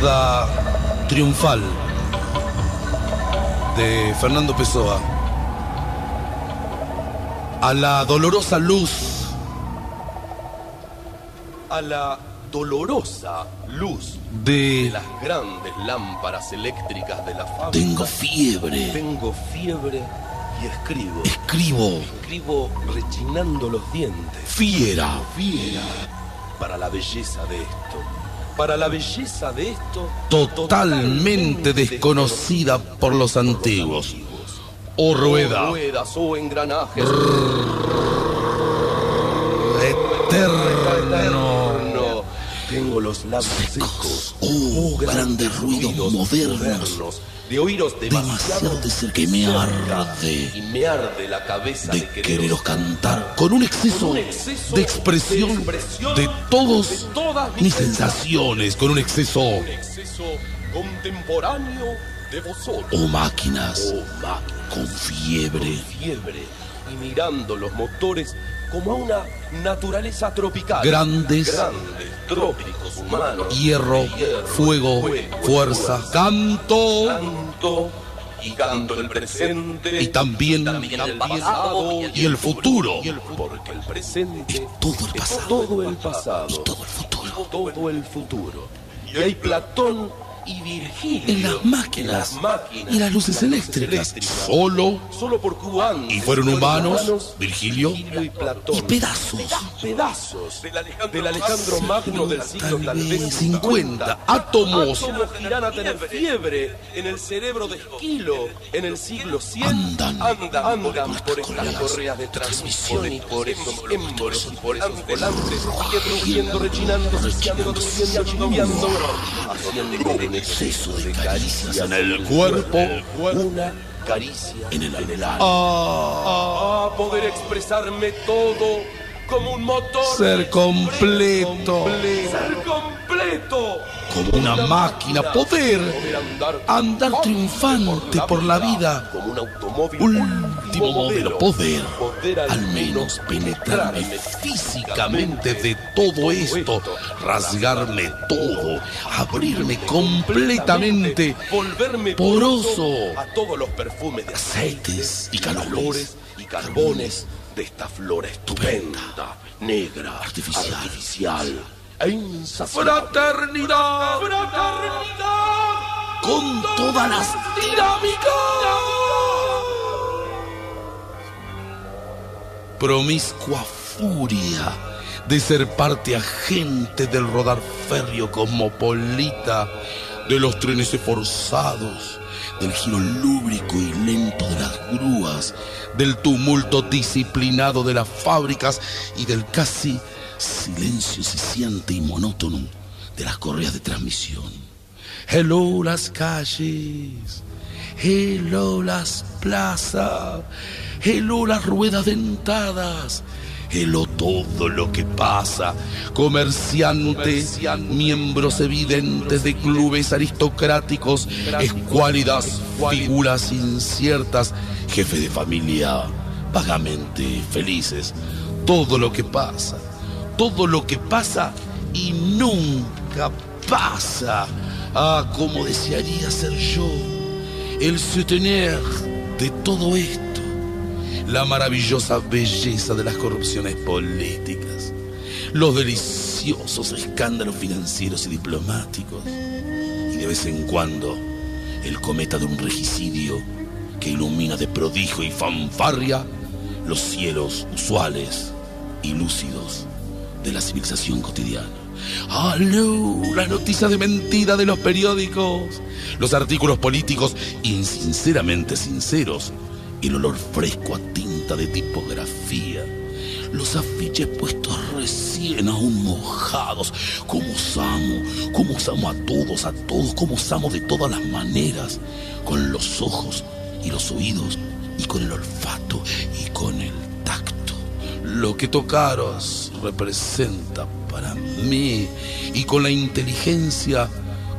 Oda Triunfal de Fernando Pessoa. A la dolorosa luz. A la dolorosa luz de, de las grandes lámparas eléctricas de la fábrica. Tengo fiebre. Tengo fiebre y escribo. Escribo. Escribo rechinando los dientes. Fiera. Fiera. Para la belleza de esto. Para la belleza de esto. Totalmente desconocida por los antiguos. O rueda. O ruedas o engranajes. Eterno. Tengo los labios secos. Oh, grandes ruidos modernos. De oíros demasiado de cerca que me arde. Y me arde la cabeza de, de quereros cantar con un exceso, con un exceso de, expresión de expresión de todos de todas mis sensaciones, con un exceso, un exceso contemporáneo de vosotros. O máquinas, máquinas con fiebre. Con fiebre y mirando los motores como a una naturaleza tropical. Grandes, grandes trópicos humanos. Hierro, hierro fuego, fuego, fuerza, canto. Canto y canto el presente. Y también, también el pasado y el futuro. Y el, porque el presente es todo el pasado. Todo el pasado. Y todo el futuro. Todo el futuro. Y hay Platón y Virgilio en las máquinas, en las máquinas y las luces, las eléctricas. luces eléctricas. Solo, solo por cubanos y fueron humanos, humanos Virgilio, Virgilio y Platón y pedazos, pedazos del Alejandro, del Alejandro Magno del siglo tal vez 50 átomos átomos que irán a tener fiebre en el cerebro de Esquilo en el siglo 100 andan, andan, andan por estas correas de transmisión y por esos émbolos y por esos volantes rugiendo, rechinando, haciendo exceso de caricias en el cuerpo, una caricia en el, alma. Ah, ah, poder expresarme todo como un motor. Ser completo. Ser completo. Como una máquina, poder andar triunfante por la vida. Como un automóvil. Último modelo, poder. Al menos penetrarme físicamente de todo esto, rasgarme todo, abrirme completamente, volverme poroso a todos los perfumes de aceites y calores y carbones de esta flora estupenda, negra, artificial, artificial e insaciable. ¡Fraternidad! ¡Fraternidad! Con todas las dinámicas. Promiscua furia de ser parte agente del rodar férreo cosmopolita, de los trenes esforzados, del giro lúbrico y lento de las grúas, del tumulto disciplinado de las fábricas y del casi silencio siciente y monótono de las correas de transmisión. Hello las calles, hello las plazas, hello las ruedas dentadas, hello todo lo que pasa, comerciantes, miembros evidentes de clubes aristocráticos, escuálidas figuras inciertas, jefe de familia vagamente felices, todo lo que pasa, todo lo que pasa y nunca pasa. Ah, como desearía ser yo el soutenir de todo esto, la maravillosa belleza de las corrupciones políticas, los deliciosos escándalos financieros y diplomáticos, y de vez en cuando el cometa de un regicidio que ilumina de prodigio y fanfarria los cielos usuales y lúcidos de la civilización cotidiana. ¡Aló! Las noticias de mentira de los periódicos, los artículos políticos insinceramente sinceros, el olor fresco a tinta de tipografía, los afiches puestos recién aún mojados. ¿Cómo usamos? ¿Cómo usamos a todos, a todos? ¿Cómo usamos de todas las maneras? Con los ojos y los oídos y con el olfato y con el tacto. Lo que tocaros representa para mí y con la inteligencia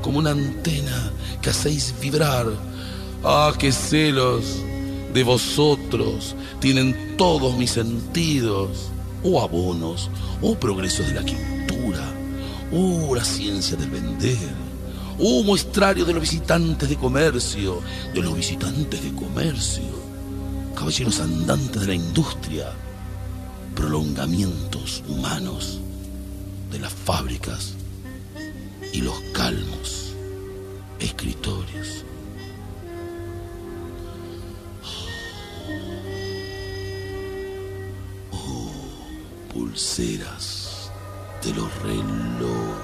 como una antena que hacéis vibrar. Ah, qué celos de vosotros tienen todos mis sentidos, o abonos, o progresos de la cultura, o la ciencia del vender, Oh muestrario de los visitantes de comercio, de los visitantes de comercio, caballeros andantes de la industria, prolongamientos humanos de las fábricas y los calmos escritorios. Oh, pulseras de los relojes.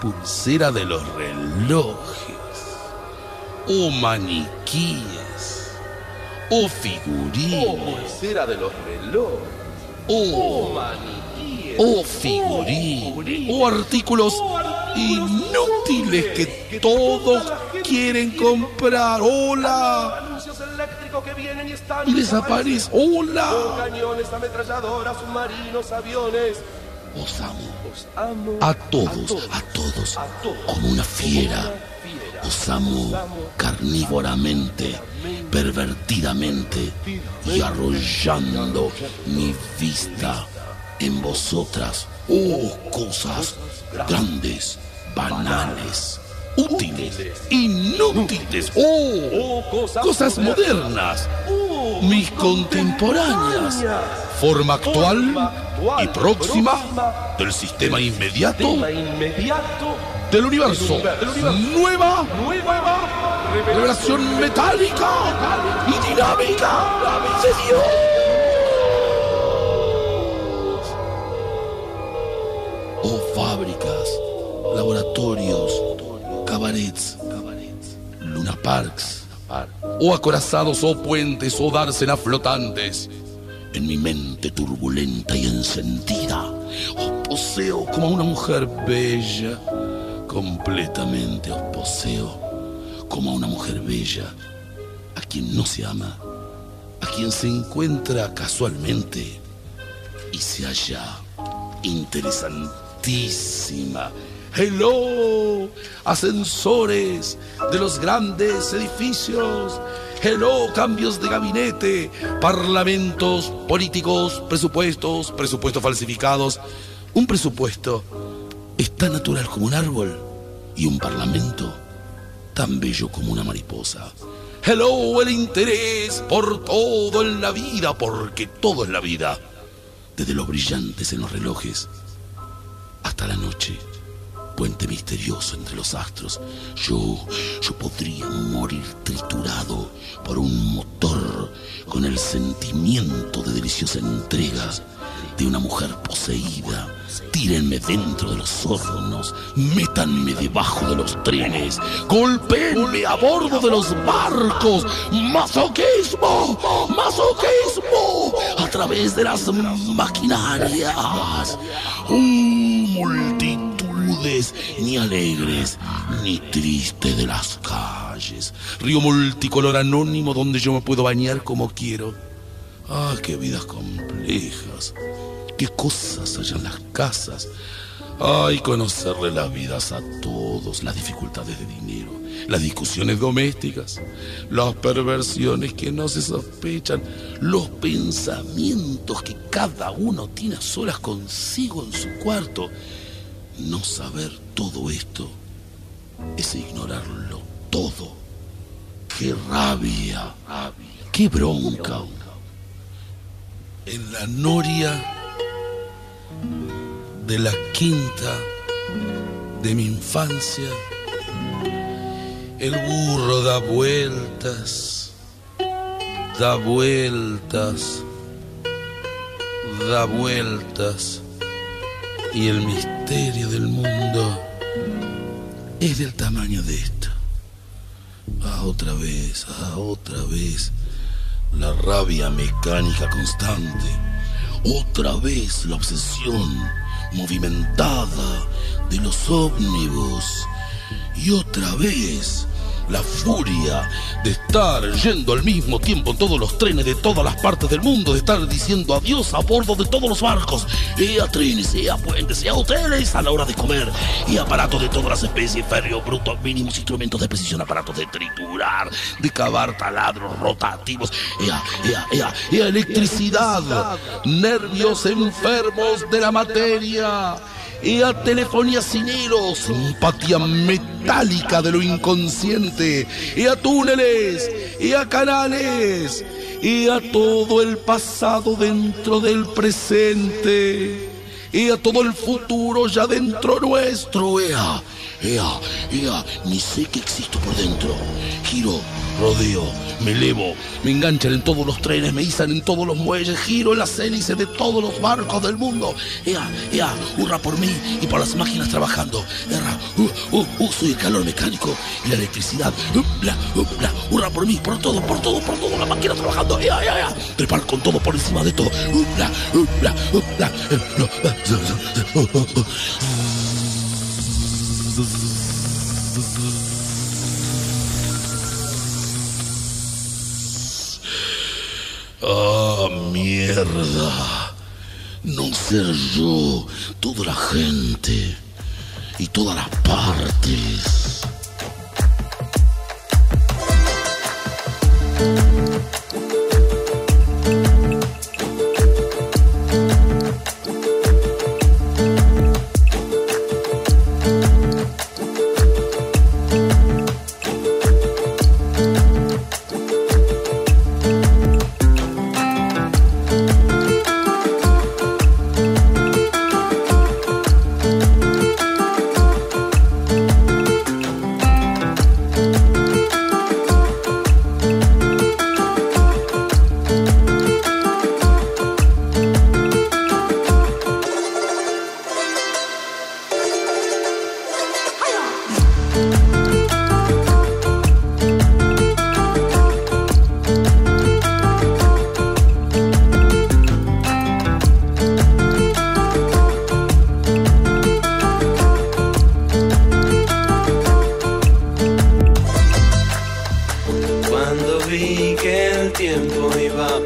Pulsera de los relojes. Oh, maniquíes. Oh, figurines. Oh, pulsera de los relojes. Oh, Oh, maniquíes. oh figurines. Oh, artículos inútiles que todos quieren comprar. Hola. Eléctricos que vienen y están. Y desaparece. Con Hola. cañones, ametralladoras, submarinos, aviones. Os amo. Os amo. A todos, a todos. A todos. Como una fiera. Como una fiera. Os amo carnívoramente, pervertidamente y arrollando mi vista en vosotras. Oh, cosas grandes, banales, útiles, inútiles. Oh, cosas, modernas, mis contemporáneas. Forma actual y próxima del sistema inmediato del universo. Nueva revelación metálica y dinámica de Dios. Oh fábricas, laboratorios, cabarets, luna parks, o acorazados, o puentes, o dársenas flotantes. En mi mente turbulenta y encendida, os poseo como a una mujer bella, completamente os poseo como a una mujer bella, a quien no se ama, a quien se encuentra casualmente y se halla interesantísima. Hello, ascensores de los grandes edificios. Hello, cambios de gabinete, parlamentos, políticos, presupuestos, presupuestos falsificados. Un presupuesto es tan natural como un árbol y un parlamento tan bello como una mariposa. Hello, el interés por todo en la vida, porque todo es la vida. Desde los brillantes en los relojes hasta la noche, puente misterioso entre los astros. Yo, yo podría morir triturado por un motor con el sentimiento de deliciosa entrega de una mujer poseída. Tírenme dentro de los hornos, métanme debajo de los trenes, golpeenme a bordo de los barcos. ¡Masoquismo! ¡Masoquismo! A través de las maquinarias. ¡Uh, Ni alegres, ni tristes de las calles. Río multicolor anónimo donde yo me puedo bañar como quiero. ¡Ah, qué vidas complejas! qué cosas hay en las casas. Ay, conocerle las vidas a todos, las dificultades de dinero, las discusiones domésticas, las perversiones que no se sospechan, los pensamientos que cada uno tiene a solas consigo en su cuarto. No saber todo esto es ignorarlo todo. ¡Qué rabia! ¡Qué bronca! En la noria de la quinta de mi infancia, el burro da vueltas, da vueltas, da vueltas, y el misterio del mundo es del tamaño de esto. Ah, otra vez, ah, otra vez, la rabia mecánica constante, otra vez la obsesión movimentada de los ómnibus y otra vez la furia de estar yendo al mismo tiempo en todos los trenes de todas las partes del mundo, de estar diciendo adiós a bordo de todos los barcos, y a trenes, y a puentes, y a hoteles a la hora de comer, y aparatos de todas las especies, férreos, brutos, mínimos, instrumentos de precisión, aparatos de triturar, de cavar taladros rotativos, y a- y a- y a electricidad, nervios enfermos de la materia, y a telefonía sin hilos, simpatía metálica de lo inconsciente, y a túneles, y a canales, y a todo el pasado dentro del presente, y a todo el futuro ya dentro nuestro. Ea, ea, ea, ni sé que existo por dentro. Giro rodeo, me elevo, me enganchan en todos los trenes, me izan en todos los muelles, giro en las hélices de todos los barcos del mundo. Ea, ea, hurra por mí y por las máquinas trabajando. Erra, uh, uh, uh, soy el calor mecánico y la electricidad. hurra por mí, por todo, por todo, por todo, la máquina trabajando. Ea, ea, ea, trepar con todo por encima de todo. Ah, mierda. No ser yo, toda la gente y todas las partes.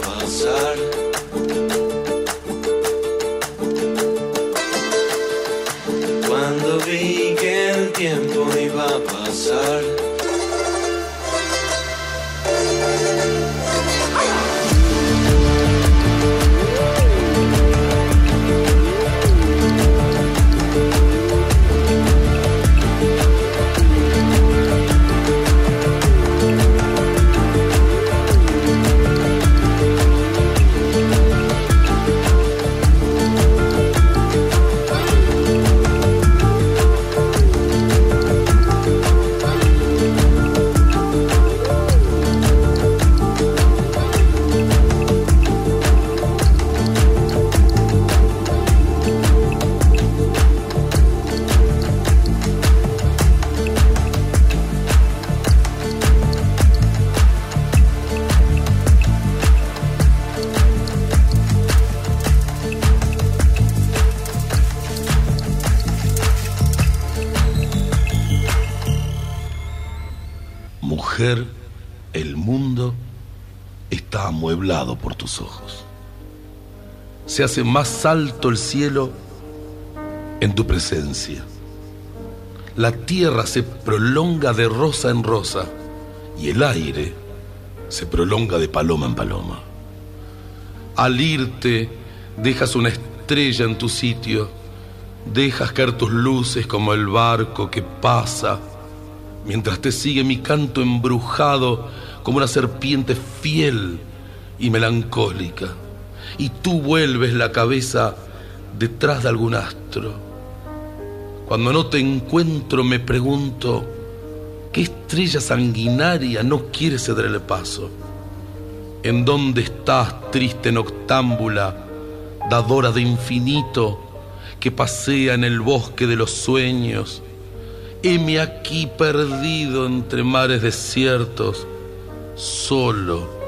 El tus ojos. Se hace más alto el cielo en tu presencia. La tierra se prolonga de rosa en rosa y el aire se prolonga de paloma en paloma. Al irte, dejas una estrella en tu sitio, dejas caer tus luces como el barco que pasa mientras te sigue mi canto embrujado como una serpiente fiel y melancólica, y tú vuelves la cabeza detrás de algún astro. Cuando no te encuentro me pregunto, ¿qué estrella sanguinaria no quiere ceder el paso? ¿En dónde estás, triste noctámbula, dadora de infinito, que pasea en el bosque de los sueños? heme aquí perdido entre mares desiertos, solo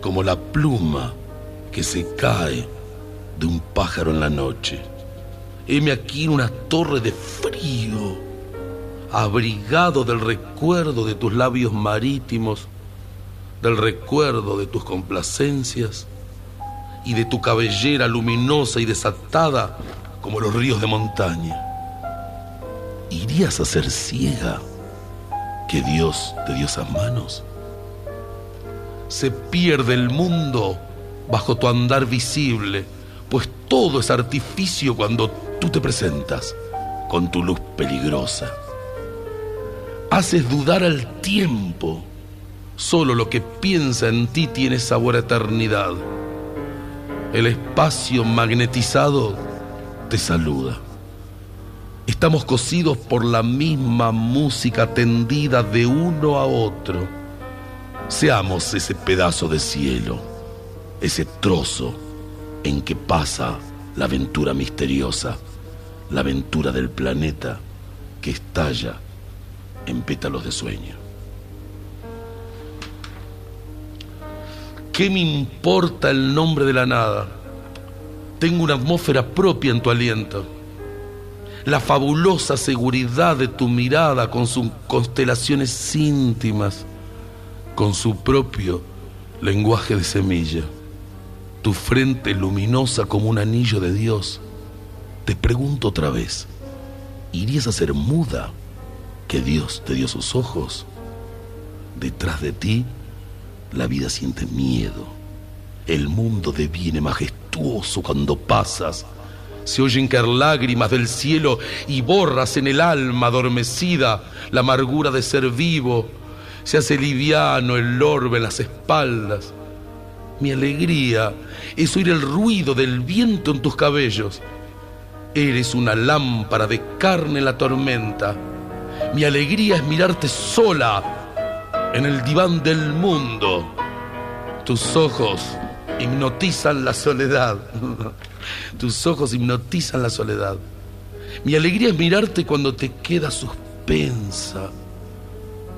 como la pluma que se cae de un pájaro en la noche. Heme aquí en una torre de frío, abrigado del recuerdo de tus labios marítimos, del recuerdo de tus complacencias y de tu cabellera luminosa y desatada como los ríos de montaña irías a ser ciega que Dios te dio esas manos? Se pierde el mundo bajo tu andar visible, pues todo es artificio cuando tú te presentas con tu luz peligrosa. Haces dudar al tiempo. Solo lo que piensa en ti tiene sabor a eternidad. El espacio magnetizado te saluda. Estamos cosidos por la misma música tendida de uno a otro. Seamos ese pedazo de cielo, ese trozo en que pasa la aventura misteriosa, la aventura del planeta que estalla en pétalos de sueño. ¿Qué me importa el nombre de la nada? Tengo una atmósfera propia en tu aliento. La fabulosa seguridad de tu mirada con sus constelaciones íntimas, con su propio lenguaje de semilla. Tu frente luminosa como un anillo de Dios. Te pregunto otra vez, ¿irías a ser muda que Dios te dio sus ojos? Detrás de ti, la vida siente miedo. El mundo deviene majestuoso cuando pasas. Se oyen caer lágrimas del cielo y borras en el alma adormecida la amargura de ser vivo. Se hace liviano el orbe en las espaldas. Mi alegría es oír el ruido del viento en tus cabellos. Eres una lámpara de carne en la tormenta. Mi alegría es mirarte sola en el diván del mundo. Tus ojos hipnotizan la soledad. Tus ojos hipnotizan la soledad. Mi alegría es mirarte cuando te quedas suspensa.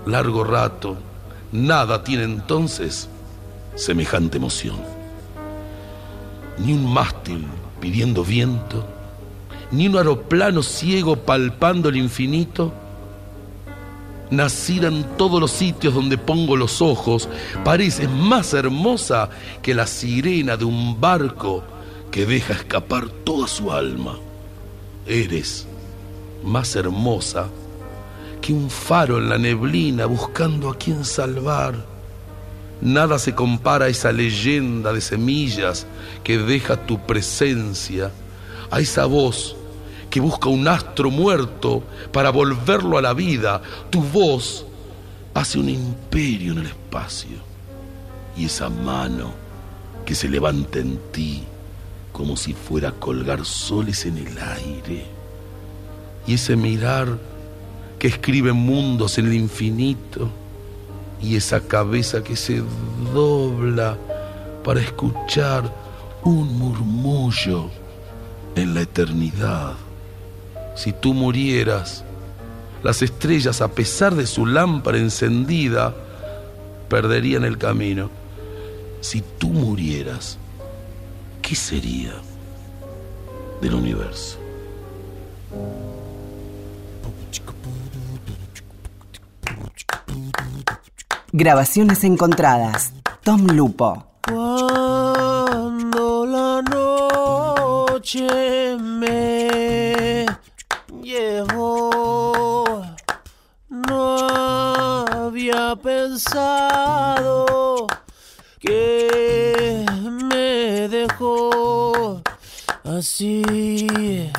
Largo rato. Nada tiene entonces semejante emoción. Ni un mástil pidiendo viento, ni un aeroplano ciego palpando el infinito. Nacida en todos los sitios donde pongo los ojos, pareces más hermosa que la sirena de un barco que deja escapar toda su alma. Eres más hermosa que un faro en la neblina buscando a quien salvar. Nada se compara a esa leyenda de semillas que deja tu presencia, a esa voz que busca un astro muerto para volverlo a la vida. Tu voz hace un imperio en el espacio. Y esa mano que se levanta en ti como si fuera a colgar soles en el aire. Y ese mirar que escribe mundos en el infinito. Y esa cabeza que se dobla para escuchar un murmullo en la eternidad. Si tú murieras, las estrellas, a pesar de su lámpara encendida, perderían el camino. Si tú murieras, ¿qué sería del universo? Grabaciones encontradas. Tom Lupo. Cuando la noche me llevó, no había pensado que me dejó así.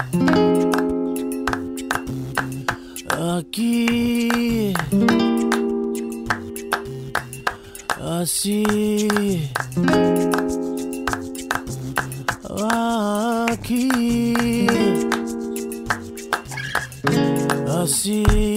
Aquí. Así. Aquí. Así.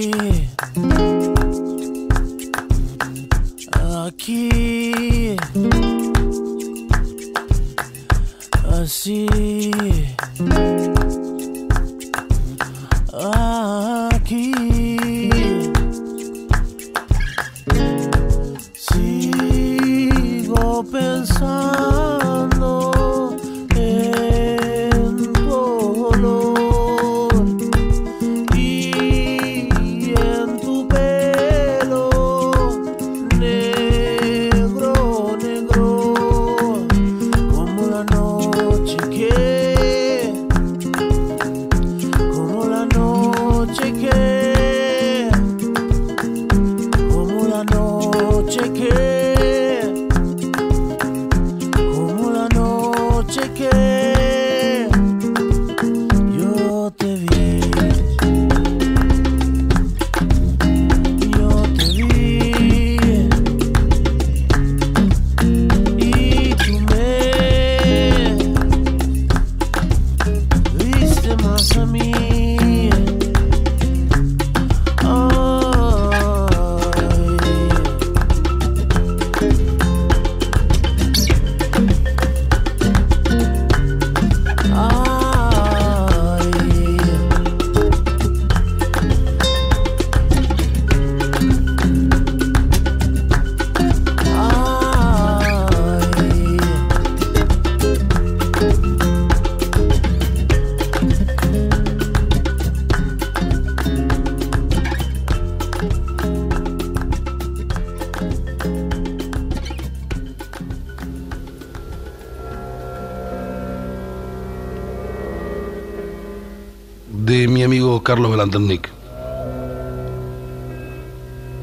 Carlos Belanternick.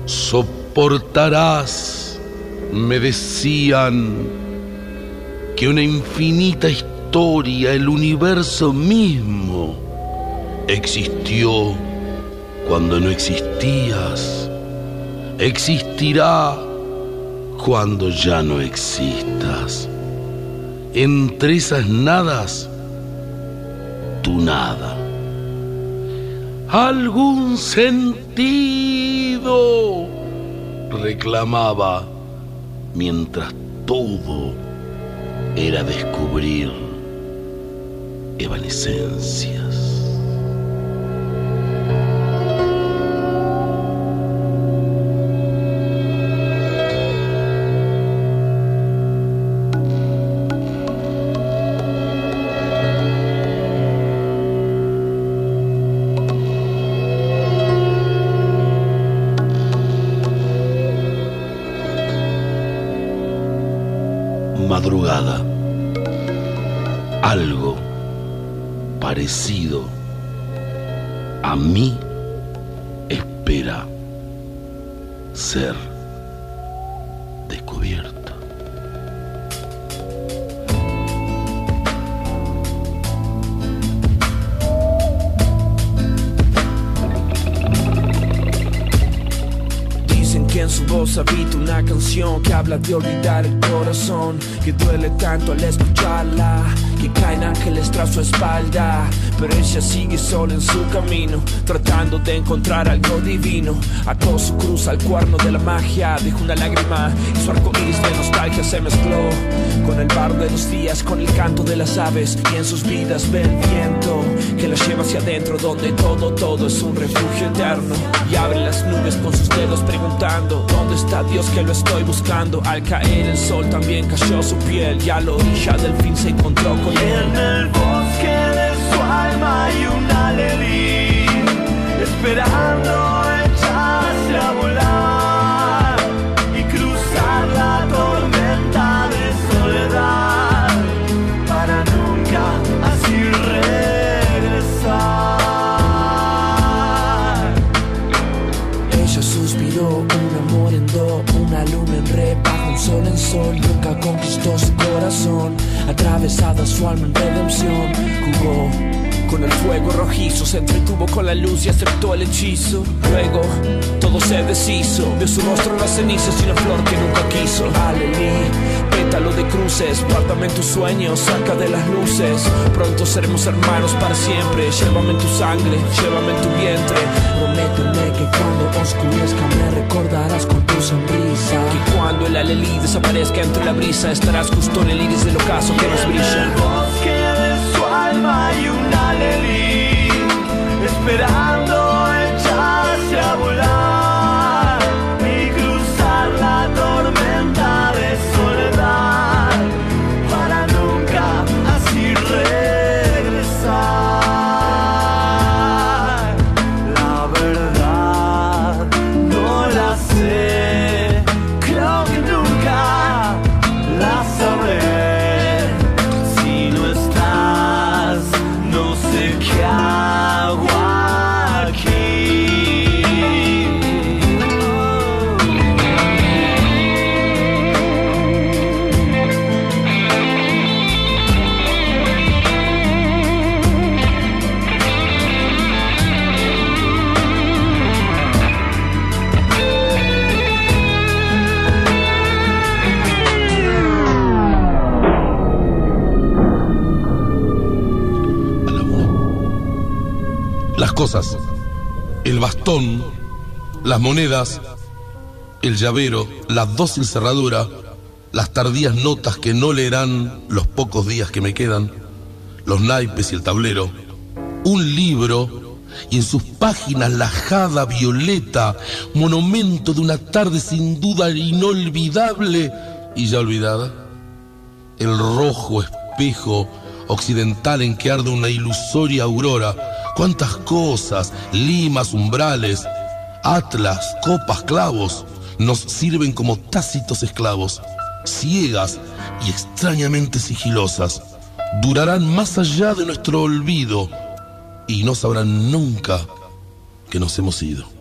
Soportarás, me decían, que una infinita historia, el universo mismo, existió cuando no existías, existirá cuando ya no existas. Entre esas nadas, tu nada. Algún sentido, reclamaba, mientras todo era descubrir evanescencias. Voz habita una canción que habla de olvidar el corazón, que duele tanto al escucharla, que caen ángeles tras su espalda, pero ella sigue sola en su camino, tratando de encontrar algo divino. Ató su cruz al cuerno de la magia, dejó una lágrima y su arco iris de nostalgia se mezcló con el barro de los días, con el canto de las aves y en sus vidas ve el viento que las lleva hacia adentro, donde todo, todo es un refugio eterno y abre las nubes con sus dedos preguntando dónde está Dios que lo estoy buscando. Al caer el sol también cayó su piel y a la orilla del fin se encontró con él. En el bosque de su alma hay una lely esperando rojizo, se entretuvo con la luz y aceptó el hechizo. Luego todo se deshizo, vio su rostro en las cenizas y una flor que nunca quiso. Alelí, pétalo de cruces, guárdame en tus sueños, saca de las luces. Pronto seremos hermanos para siempre, llévame en tu sangre, llévame en tu vientre. Prométeme que cuando oscurezca me recordarás con tu sonrisa. Que cuando el alelí desaparezca entre la brisa, estarás justo en el iris del ocaso que nos En el brilla. bosque de su alma una lely esperando monedas, el llavero, la dócil cerradura, las tardías notas que no leerán los pocos días que me quedan, los naipes y el tablero, un libro y en sus páginas la jada violeta, monumento de una tarde sin duda inolvidable y ya olvidada el rojo espejo occidental en que arde una ilusoria aurora. Cuántas cosas, limas, umbrales, atlas, copas, clavos, nos sirven como tácitos esclavos, ciegas y extrañamente sigilosas. Durarán más allá de nuestro olvido, y no sabrán nunca que nos hemos ido.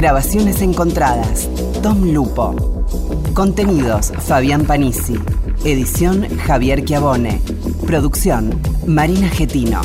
Grabaciones encontradas. Tom Lupo. Contenidos Fabián Panisi. Edición Javier Chiavone. Producción Marina Getino.